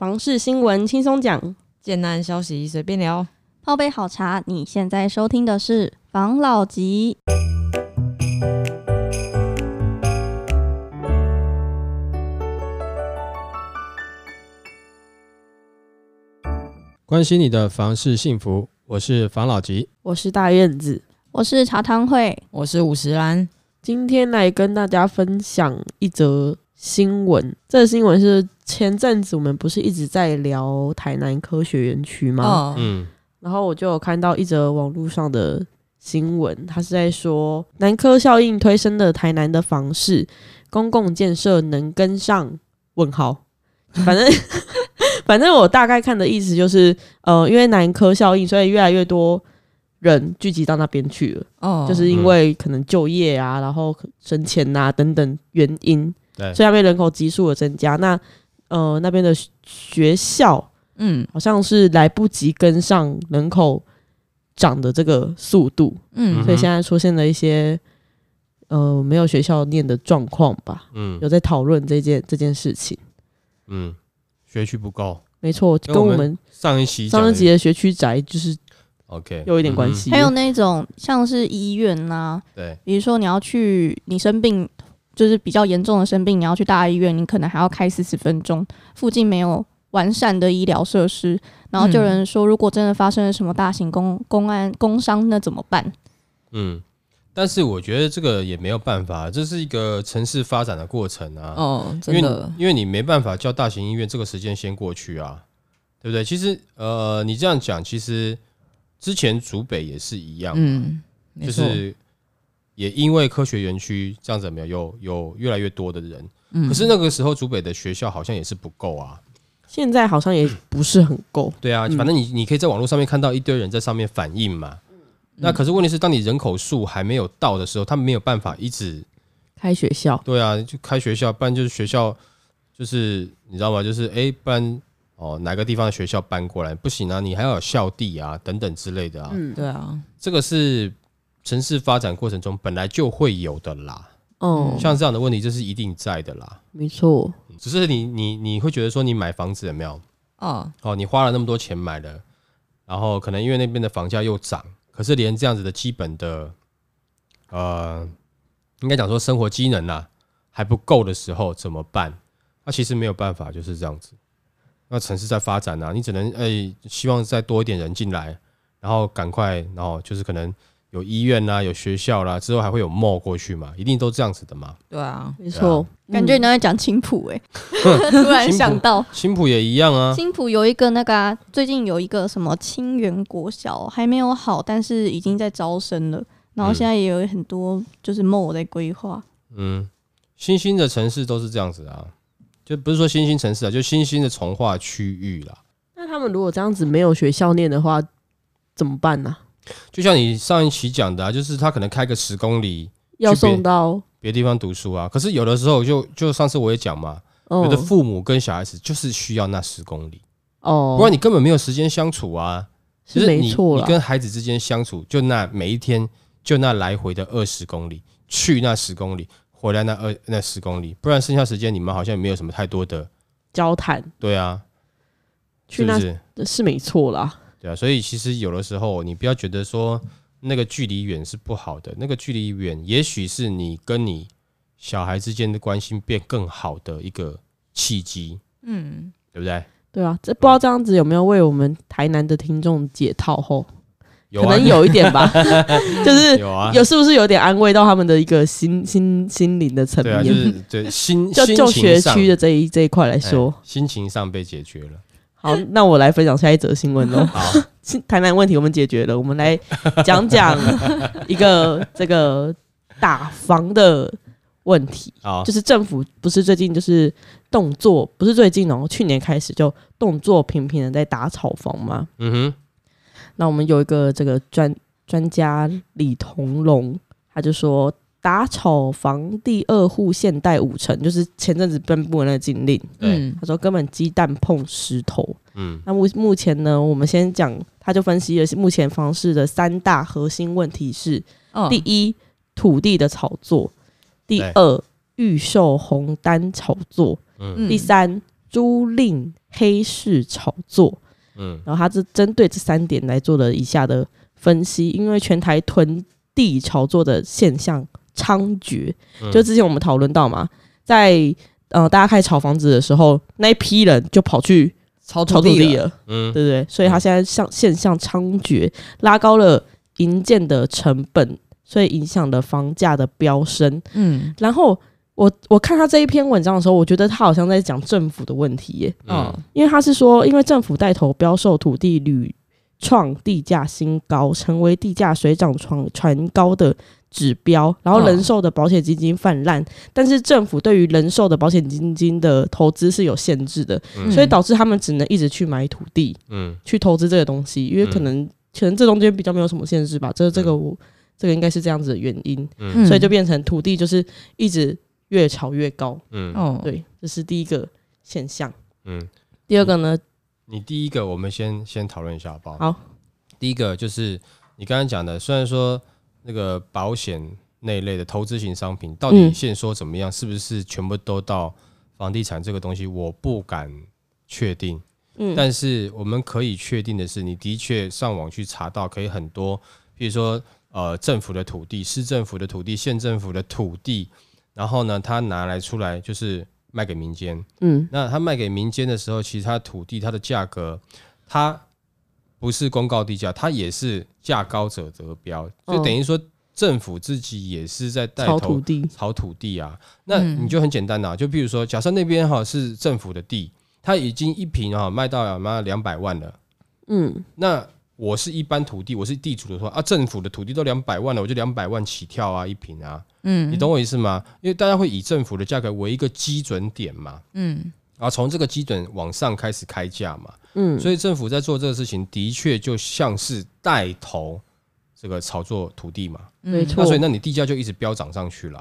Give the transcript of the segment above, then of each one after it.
房事新闻轻松讲，简单消息随便聊，泡杯好茶。你现在收听的是房老吉。关心你的房事幸福，我是房老吉，我是大院子，我是茶汤会，我是五十兰。今天来跟大家分享一则新闻。这个新闻是前阵子我们不是一直在聊台南科学园区吗？哦，嗯，然后我就有看到一则网络上的新闻，他是在说南科效应推升的台南的房市公共建设能跟上？问号，反正。反正我大概看的意思就是，呃，因为南科效应，所以越来越多人聚集到那边去了。哦，就是因为可能就业啊，然后升迁啊等等原因，对，所以那边人口急速的增加。那呃，那边的学校，嗯，好像是来不及跟上人口涨的这个速度，嗯，所以现在出现了一些呃没有学校念的状况吧。嗯，有在讨论这件这件事情。嗯。学区不够，没错，跟我们上一期上一集的学区宅就是 OK 有一点关系。还有那种像是医院呐、啊，对，比如说你要去你生病，就是比较严重的生病，你要去大医院，你可能还要开四十分钟，附近没有完善的医疗设施，然后就有人说，如果真的发生了什么大型公公安工伤，那怎么办？嗯。但是我觉得这个也没有办法，这是一个城市发展的过程啊。哦，真的，因为因为你没办法叫大型医院这个时间先过去啊，对不对？其实呃，你这样讲，其实之前竹北也是一样，嗯，就是也因为科学园区这样子没有有有越来越多的人，嗯，可是那个时候竹北的学校好像也是不够啊，现在好像也不是很够。对啊，反正你你可以在网络上面看到一堆人在上面反映嘛。那可是问题是，当你人口数还没有到的时候，他们没有办法一直开学校。对啊，就开学校，不然就是学校，就是你知道吗？就是哎，不然哦，哪个地方的学校搬过来不行啊？你还要有校地啊，等等之类的啊。嗯，对啊，这个是城市发展过程中本来就会有的啦。哦，像这样的问题，就是一定在的啦。没错，只是你你你会觉得说，你买房子有没有？哦哦，你花了那么多钱买了，然后可能因为那边的房价又涨。可是连这样子的基本的，呃，应该讲说生活机能呐、啊、还不够的时候怎么办？那、啊、其实没有办法，就是这样子。那城市在发展啊，你只能哎、欸，希望再多一点人进来，然后赶快，然后就是可能有医院啦、啊，有学校啦，之后还会有 mall 过去嘛，一定都这样子的嘛。对啊，没错。感觉你刚才讲青浦哎，突然想到青浦也一样啊。青浦有一个那个、啊，最近有一个什么青源国小还没有好，但是已经在招生了。然后现在也有很多就是 mall 在规划。嗯，新兴的城市都是这样子啊，就不是说新兴城市啊，就新兴的从化区域啦。那他们如果这样子没有学校念的话，怎么办呢、啊？就像你上一期讲的，啊，就是他可能开个十公里要送到。别地方读书啊，可是有的时候就就上次我也讲嘛，有的父母跟小孩子就是需要那十公里哦，不然你根本没有时间相处啊。是没错，你跟孩子之间相处，就那每一天就那来回的二十公里，去那十公里，回来那二那十公里，不然剩下时间你们好像也没有什么太多的交谈。对啊，去那是是没错啦。对啊，所以其实有的时候你不要觉得说。那个距离远是不好的，那个距离远，也许是你跟你小孩之间的关系变更好的一个契机，嗯，对不对？对啊，这不知道这样子有没有为我们台南的听众解套后，可能有一点吧，就是有啊，有是不是有点安慰到他们的一个心心心灵的层面？就是对心就就学区的这一这一块来说，心情上被解决了。好，那我来分享下一则新闻喽。好，台南问题我们解决了，我们来讲讲 一个这个打房的问题。好，就是政府不是最近就是动作，不是最近哦，去年开始就动作频频的在打炒房吗。嗯哼。那我们有一个这个专专家李同龙，他就说。打炒房第二户限贷五成，就是前阵子颁布的那个禁令。嗯，他说根本鸡蛋碰石头。嗯，那目目前呢，我们先讲，他就分析了目前房市的三大核心问题是：哦、第一，土地的炒作；第二，预售红单炒作；嗯、第三，租赁、黑市炒作。嗯，然后他是针对这三点来做了以下的分析，因为全台囤地炒作的现象猖獗，嗯、就之前我们讨论到嘛，在呃大家开始炒房子的时候，那一批人就跑去炒土地了，嗯，对不对？所以他现在像现象猖獗，拉高了营建的成本，所以影响了房价的飙升。嗯，然后。我我看他这一篇文章的时候，我觉得他好像在讲政府的问题耶。嗯，因为他是说，因为政府带头标售土地屡创地价新高，成为地价水涨船船高的指标。然后人寿的保险基金泛滥，但是政府对于人寿的保险基金的投资是有限制的，所以导致他们只能一直去买土地，嗯，去投资这个东西，因为可能可能这中间比较没有什么限制吧。这这个我这个应该是这样子的原因，嗯所以就变成土地就是一直。越炒越高，嗯，哦，对，这是第一个现象，嗯，第二个呢？你第一个，我们先先讨论一下好不好？好，第一个就是你刚刚讲的，虽然说那个保险那一类的投资型商品，到底现说怎么样，嗯、是不是全部都到房地产这个东西，我不敢确定，嗯，但是我们可以确定的是，你的确上网去查到，可以很多，比如说呃，政府的土地、市政府的土地、县政府的土地。然后呢，他拿来出来就是卖给民间。嗯，那他卖给民间的时候，其实他土地它的价格，它不是公告地价，它也是价高者得标，就等于说政府自己也是在带头炒土地，炒土地啊。那你就很简单呐，就比如说，假设那边哈是政府的地，它已经一平哈卖到妈两百万了。嗯，那。我是一般土地，我是地主的话啊，政府的土地都两百万了，我就两百万起跳啊，一平啊，嗯，你懂我意思吗？因为大家会以政府的价格为一个基准点嘛，嗯，然后从这个基准往上开始开价嘛，嗯，所以政府在做这个事情，的确就像是带头这个炒作土地嘛，没错，那所以那你地价就一直飙涨上去了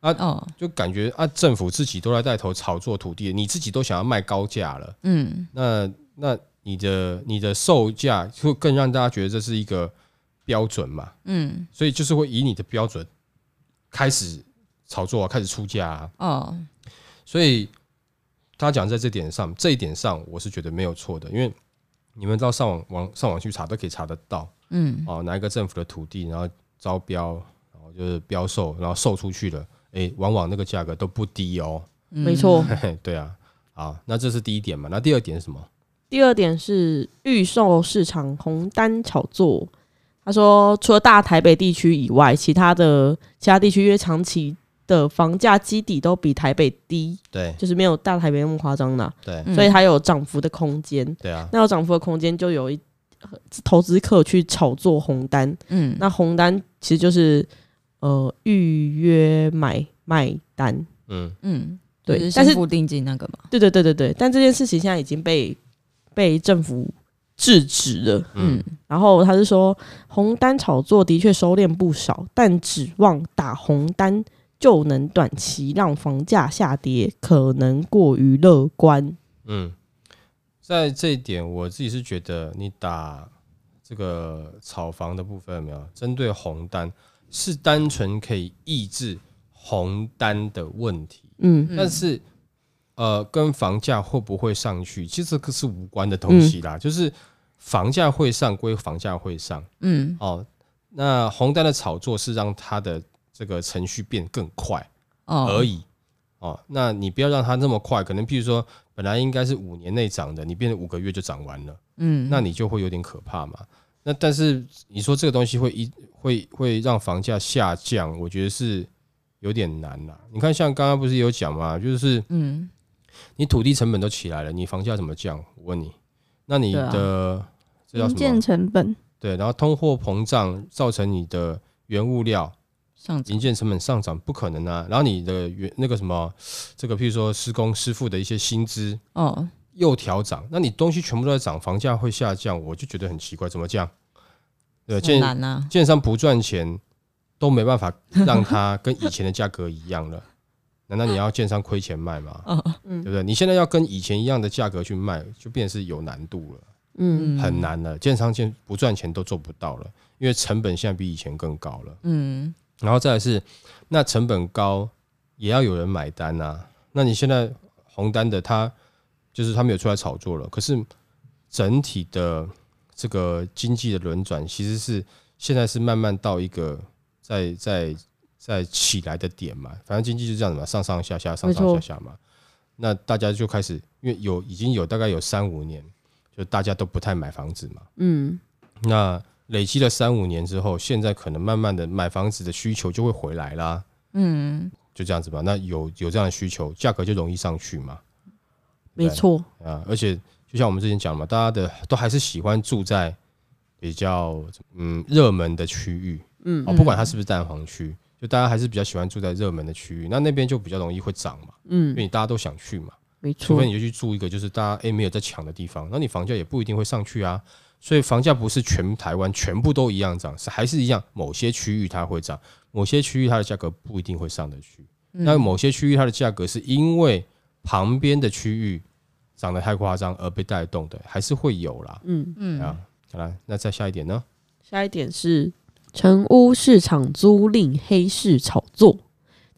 啊，哦，就感觉啊，政府自己都在带头炒作土地，你自己都想要卖高价了，嗯，那那。你的你的售价就更让大家觉得这是一个标准嘛？嗯，所以就是会以你的标准开始炒作啊，开始出价啊。哦，所以他讲在这点上，这一点上我是觉得没有错的，因为你们到上网网上网去查都可以查得到。嗯，哦，哪一个政府的土地，然后招标，然后就是标售，然后售出去了，哎，往往那个价格都不低哦。没错，对啊，好，那这是第一点嘛？那第二点是什么？第二点是预售市场红单炒作。他说，除了大台北地区以外，其他的其他地区因为长期的房价基底都比台北低，对，就是没有大台北那么夸张的，对，所以它有涨幅的空间，对啊，那有涨幅的空间就有一投资客去炒作红单，嗯，那红单其实就是呃预约买卖单，嗯。嗯，对，但是付定金那个嘛，对对对对对，但这件事情现在已经被。被政府制止了，嗯，然后他是说红单炒作的确收敛不少，但指望打红单就能短期让房价下跌，可能过于乐观。嗯，在这一点，我自己是觉得你打这个炒房的部分有没有针对红单，是单纯可以抑制红单的问题，嗯，但是。呃，跟房价会不会上去，其实这个是无关的东西啦。嗯、就是房价会上归房价会上，嗯，哦，那红单的炒作是让它的这个程序变更快而已，哦，哦，那你不要让它那么快，可能譬如说本来应该是五年内涨的，你变成五个月就涨完了，嗯，那你就会有点可怕嘛。那但是你说这个东西会一会会让房价下降，我觉得是有点难啦。你看，像刚刚不是有讲嘛，就是嗯。你土地成本都起来了，你房价怎么降？我问你，那你的这叫什么？建成本对，然后通货膨胀造成你的原物料上零件成本上涨，不可能啊。然后你的原那个什么，这个譬如说施工师傅的一些薪资哦，又调涨，那你东西全部都在涨，房价会下降，我就觉得很奇怪，怎么降？对，建建商不赚钱都没办法让它跟以前的价格一样了。难道你要建商亏钱卖吗？对不对？你现在要跟以前一样的价格去卖，就变成是有难度了，嗯，很难了。建商建不赚钱都做不到了，因为成本现在比以前更高了，嗯。然后再来是，那成本高也要有人买单啊。那你现在红单的他就是他们有出来炒作了。可是整体的这个经济的轮转，其实是现在是慢慢到一个在在在起来的点嘛。反正经济就这样子嘛，上上下下，上上下下嘛。那大家就开始，因为有已经有大概有三五年，就大家都不太买房子嘛。嗯。那累积了三五年之后，现在可能慢慢的买房子的需求就会回来啦。嗯。就这样子吧。那有有这样的需求，价格就容易上去嘛。没错。啊，而且就像我们之前讲嘛，大家的都还是喜欢住在比较嗯热门的区域。嗯。哦，不管它是不是蛋黄区。就大家还是比较喜欢住在热门的区域，那那边就比较容易会涨嘛，嗯，因为你大家都想去嘛，没错，除非你就去住一个就是大家诶、欸、没有在抢的地方，那你房价也不一定会上去啊。所以房价不是全台湾全部都一样涨，是还是一样，某些区域它会涨，某些区域它的价格不一定会上得去。嗯、那某些区域它的价格是因为旁边的区域涨得太夸张而被带动的，还是会有啦。嗯嗯啊，好了，那再下一点呢？下一点是。成屋市场租赁黑市炒作，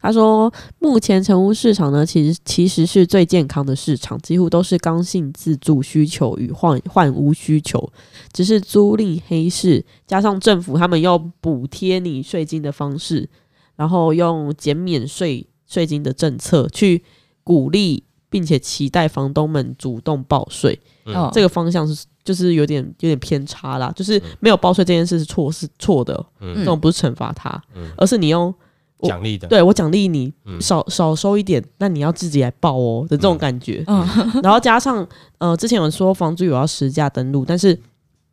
他说，目前成屋市场呢，其实其实是最健康的市场，几乎都是刚性自住需求与换换屋需求，只是租赁黑市加上政府他们要补贴你税金的方式，然后用减免税税金的政策去鼓励，并且期待房东们主动报税，嗯，这个方向是。就是有点有点偏差啦，就是没有报税这件事是错是错的，嗯，这种不是惩罚他，嗯，而是你用奖励的，对我奖励你少少收一点，那你要自己来报哦的这种感觉，嗯，然后加上呃之前有说房租有要实价登录，但是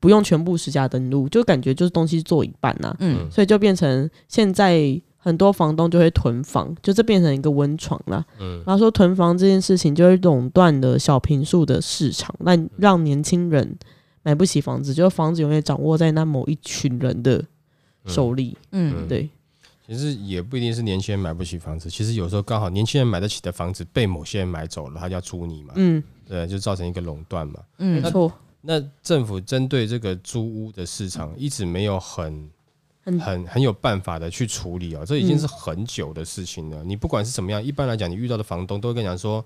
不用全部实价登录，就感觉就是东西做一半呐，嗯，所以就变成现在。很多房东就会囤房，就这变成一个温床了。嗯，然后说囤房这件事情就会垄断了小平数的市场，那让年轻人买不起房子，就房子永远掌握在那某一群人的手里。嗯，对。其实也不一定是年轻人买不起房子，其实有时候刚好年轻人买得起的房子被某些人买走了，他就要租你嘛。嗯，对，就造成一个垄断嘛。嗯，没错。那政府针对这个租屋的市场一直没有很。很很有办法的去处理哦，这已经是很久的事情了。你不管是怎么样，一般来讲，你遇到的房东都会跟你讲说，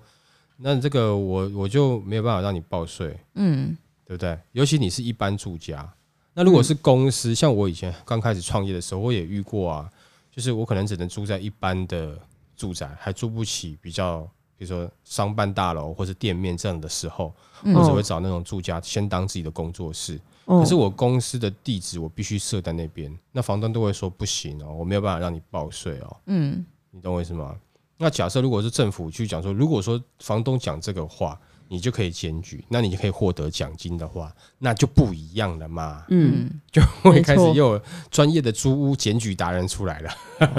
那这个我我就没有办法让你报税，嗯，对不对？尤其你是一般住家，那如果是公司，像我以前刚开始创业的时候，我也遇过啊，就是我可能只能住在一般的住宅，还租不起比较，比如说商办大楼或者店面这样的时候，我只会找那种住家先当自己的工作室。可是我公司的地址我必须设在那边，那房东都会说不行哦，我没有办法让你报税哦。嗯，你懂我意思吗？那假设如果是政府去讲说，如果说房东讲这个话，你就可以检举，那你就可以获得奖金的话，那就不一样了嘛。嗯，就会开始又有专业的租屋检举达人出来了，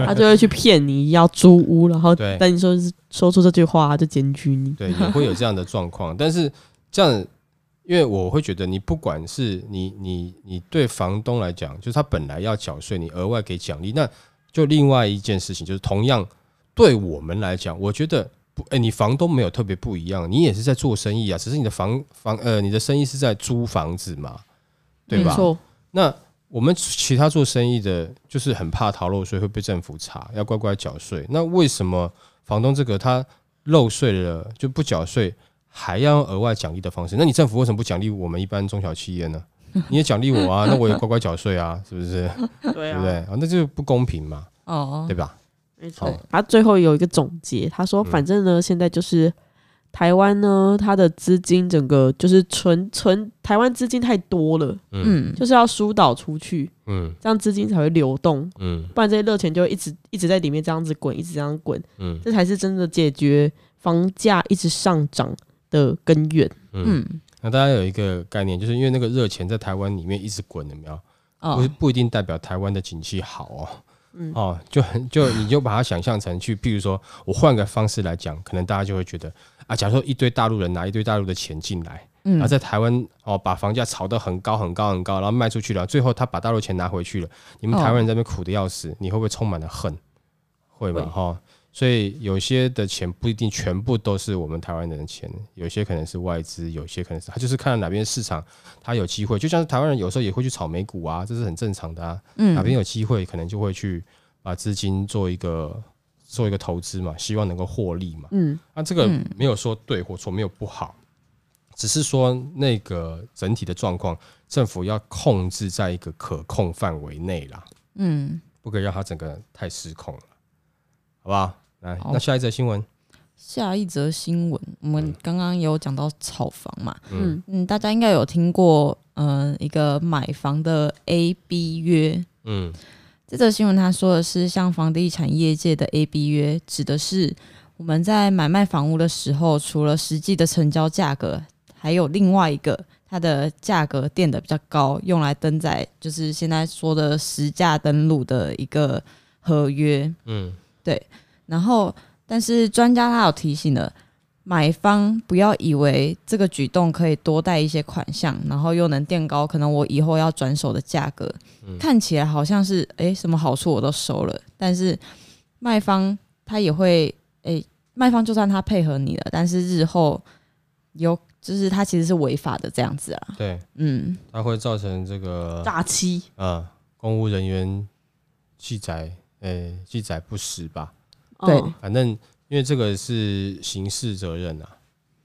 他就会去骗你要租屋，然后但你说说出这句话他就检举你。对，也会有这样的状况，但是这样。因为我会觉得，你不管是你你你对房东来讲，就是他本来要缴税，你额外给奖励，那就另外一件事情，就是同样对我们来讲，我觉得不，哎，你房东没有特别不一样，你也是在做生意啊，只是你的房房呃，你的生意是在租房子嘛，对吧？没错。那我们其他做生意的，就是很怕逃漏税会被政府查，要乖乖缴税。那为什么房东这个他漏税了就不缴税？还要用额外奖励的方式，那你政府为什么不奖励我们一般中小企业呢？你也奖励我啊，那我也乖乖缴税啊，是不是？对啊，对不对啊？那就不公平嘛，哦，对吧？没错。他最后有一个总结，他说：“反正呢，现在就是台湾呢，它的资金整个就是存存台湾资金太多了，嗯，就是要疏导出去，嗯，这样资金才会流动，嗯，不然这些热钱就一直一直在里面这样子滚，一直这样滚，嗯，这才是真的解决房价一直上涨。”的根源，嗯，那大家有一个概念，就是因为那个热钱在台湾里面一直滚，有没有？哦，不不一定代表台湾的景气好哦，嗯，哦，就很就你就把它想象成去，譬如说我换个方式来讲，可能大家就会觉得啊，假如说一堆大陆人拿一堆大陆的钱进来，嗯，然后在台湾哦把房价炒得很高很高很高，然后卖出去了，最后他把大陆钱拿回去了，你们台湾人在那边苦得要死，你会不会充满了恨？会吧，哈。所以有些的钱不一定全部都是我们台湾人的钱，有些可能是外资，有些可能是他就是看哪边市场他有机会，就像是台湾人有时候也会去炒美股啊，这是很正常的啊。嗯，哪边有机会可能就会去把资金做一个做一个投资嘛，希望能够获利嘛。嗯，那这个没有说对或错，没有不好，只是说那个整体的状况，政府要控制在一个可控范围内啦。嗯，不可以让它整个太失控了，好不好？来，那下一则新闻。下一则新闻，我们刚刚有讲到炒房嘛，嗯。嗯，大家应该有听过，嗯、呃，一个买房的 A B 约，嗯，这则新闻他说的是，像房地产业界的 A B 约，指的是我们在买卖房屋的时候，除了实际的成交价格，还有另外一个它的价格垫的比较高，用来登载，就是现在说的实价登录的一个合约，嗯，对，然后。但是专家他有提醒了，买方不要以为这个举动可以多贷一些款项，然后又能垫高可能我以后要转手的价格，嗯、看起来好像是哎什么好处我都收了，但是卖方他也会哎卖方就算他配合你了，但是日后有就是他其实是违法的这样子啊，对，嗯，他会造成这个诈欺。啊，公务人员记载诶记载不实吧。对，反正因为这个是刑事责任啊，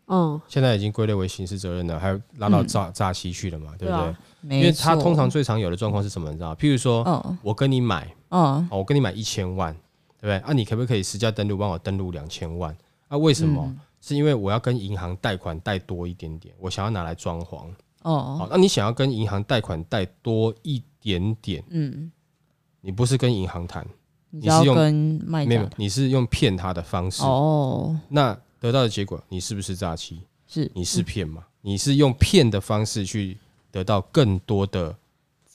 嗯，现在已经归类为刑事责任了，还拉到诈诈欺去了嘛，对不对？因为他通常最常有的状况是什么？你知道？譬如说，我跟你买，嗯，我跟你买一千万，对不对？啊，你可不可以实价登录帮我登录两千万？啊，为什么？是因为我要跟银行贷款贷多一点点，我想要拿来装潢。哦，好，那你想要跟银行贷款贷多一点点，嗯，你不是跟银行谈。你是用卖没有？你是用骗他的方式哦。那得到的结果，你是不是诈欺？是，你是骗嘛？你是用骗的方式去得到更多的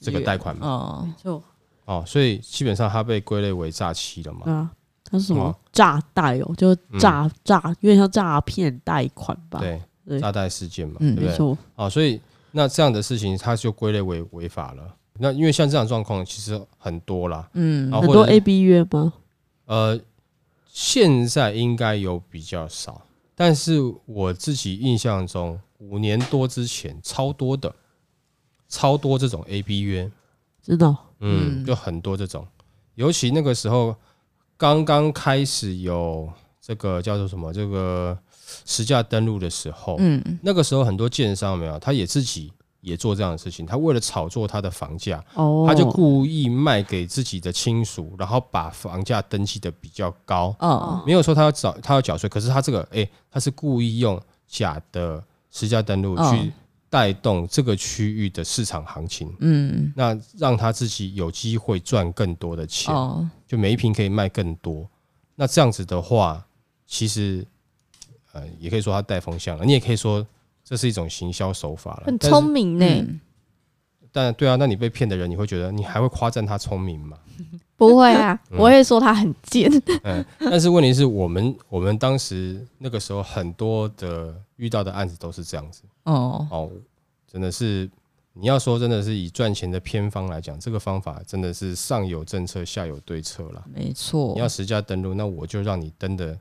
这个贷款嘛？哦，没错。哦，所以基本上他被归类为诈欺了嘛？啊，他是什么诈贷哦？就诈诈，有点像诈骗贷款吧？对，诈贷事件嘛？对不对？哦，所以那这样的事情，他就归类为违法了。那因为像这样状况其实很多啦，嗯，很多 A B 约吗？呃，现在应该有比较少，但是我自己印象中五年多之前超多的，超多这种 A B 约，知道？嗯，就很多这种，尤其那个时候刚刚开始有这个叫做什么这个实价登录的时候，嗯，那个时候很多建商没有，他也自己。也做这样的事情，他为了炒作他的房价，哦，他就故意卖给自己的亲属，然后把房价登记的比较高，哦，没有说他要缴他要缴税，可是他这个，哎、欸，他是故意用假的实价登录去带动这个区域的市场行情，嗯，那让他自己有机会赚更多的钱，哦，就每一坪可以卖更多，那这样子的话，其实，呃，也可以说他带风向了，你也可以说。这是一种行销手法了，很聪明呢、嗯。但对啊，那你被骗的人，你会觉得你还会夸赞他聪明吗？不会啊，嗯、我会说他很贱。嗯，但是问题是我们我们当时那个时候很多的遇到的案子都是这样子哦哦，真的是你要说真的是以赚钱的偏方来讲，这个方法真的是上有政策下有对策了。没错，你要实价登录，那我就让你登的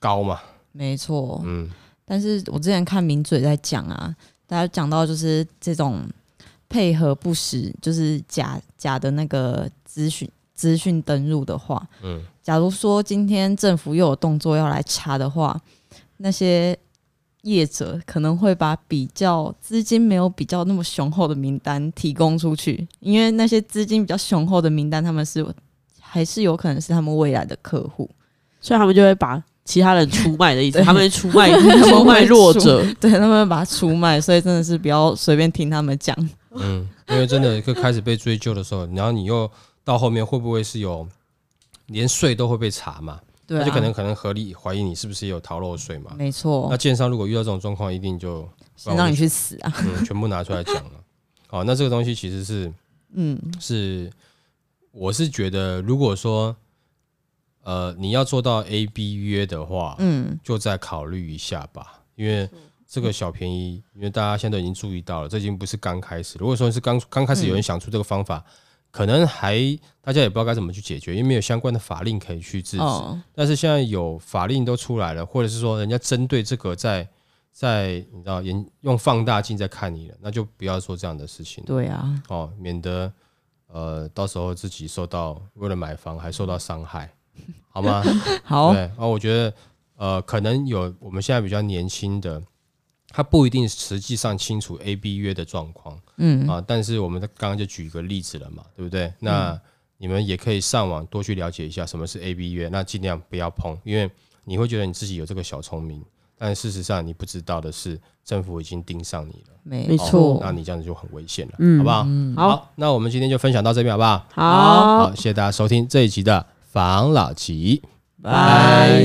高嘛。没错，嗯。但是我之前看名嘴在讲啊，大家讲到就是这种配合不实，就是假假的那个资讯资讯登入的话，嗯，假如说今天政府又有动作要来查的话，那些业者可能会把比较资金没有比较那么雄厚的名单提供出去，因为那些资金比较雄厚的名单，他们是还是有可能是他们未来的客户，所以他们就会把。其他人出卖的意思，他们出卖 出卖弱者，对，他们把他出卖，所以真的是不要随便听他们讲。嗯，因为真的一个开始被追究的时候，然后你又到后面会不会是有连税都会被查嘛？对、啊，那就可能可能合理怀疑你是不是也有逃漏税嘛？没错。那建商如果遇到这种状况，一定就先让你去死啊！嗯，全部拿出来讲了。好，那这个东西其实是，嗯，是我是觉得，如果说。呃，你要做到 A B 约的话，嗯，就再考虑一下吧，因为这个小便宜，因为大家现在都已经注意到了，这已经不是刚开始。如果说是刚刚开始有人想出这个方法，嗯、可能还大家也不知道该怎么去解决，因为没有相关的法令可以去制止。哦、但是现在有法令都出来了，或者是说人家针对这个在在你知道研用放大镜在看你了，那就不要做这样的事情。对啊，哦，免得呃到时候自己受到为了买房还受到伤害。好吗？好。对，然后我觉得，呃，可能有我们现在比较年轻的他不一定实际上清楚 A B 约的状况，嗯啊，但是我们刚刚就举一个例子了嘛，对不对？那你们也可以上网多去了解一下什么是 A B 约，那尽量不要碰，因为你会觉得你自己有这个小聪明，但事实上你不知道的是，政府已经盯上你了，没错，那你这样子就很危险了，嗯，好不好？嗯，好，那我们今天就分享到这边，好不好？好，好，谢谢大家收听这一集的防老吉，拜。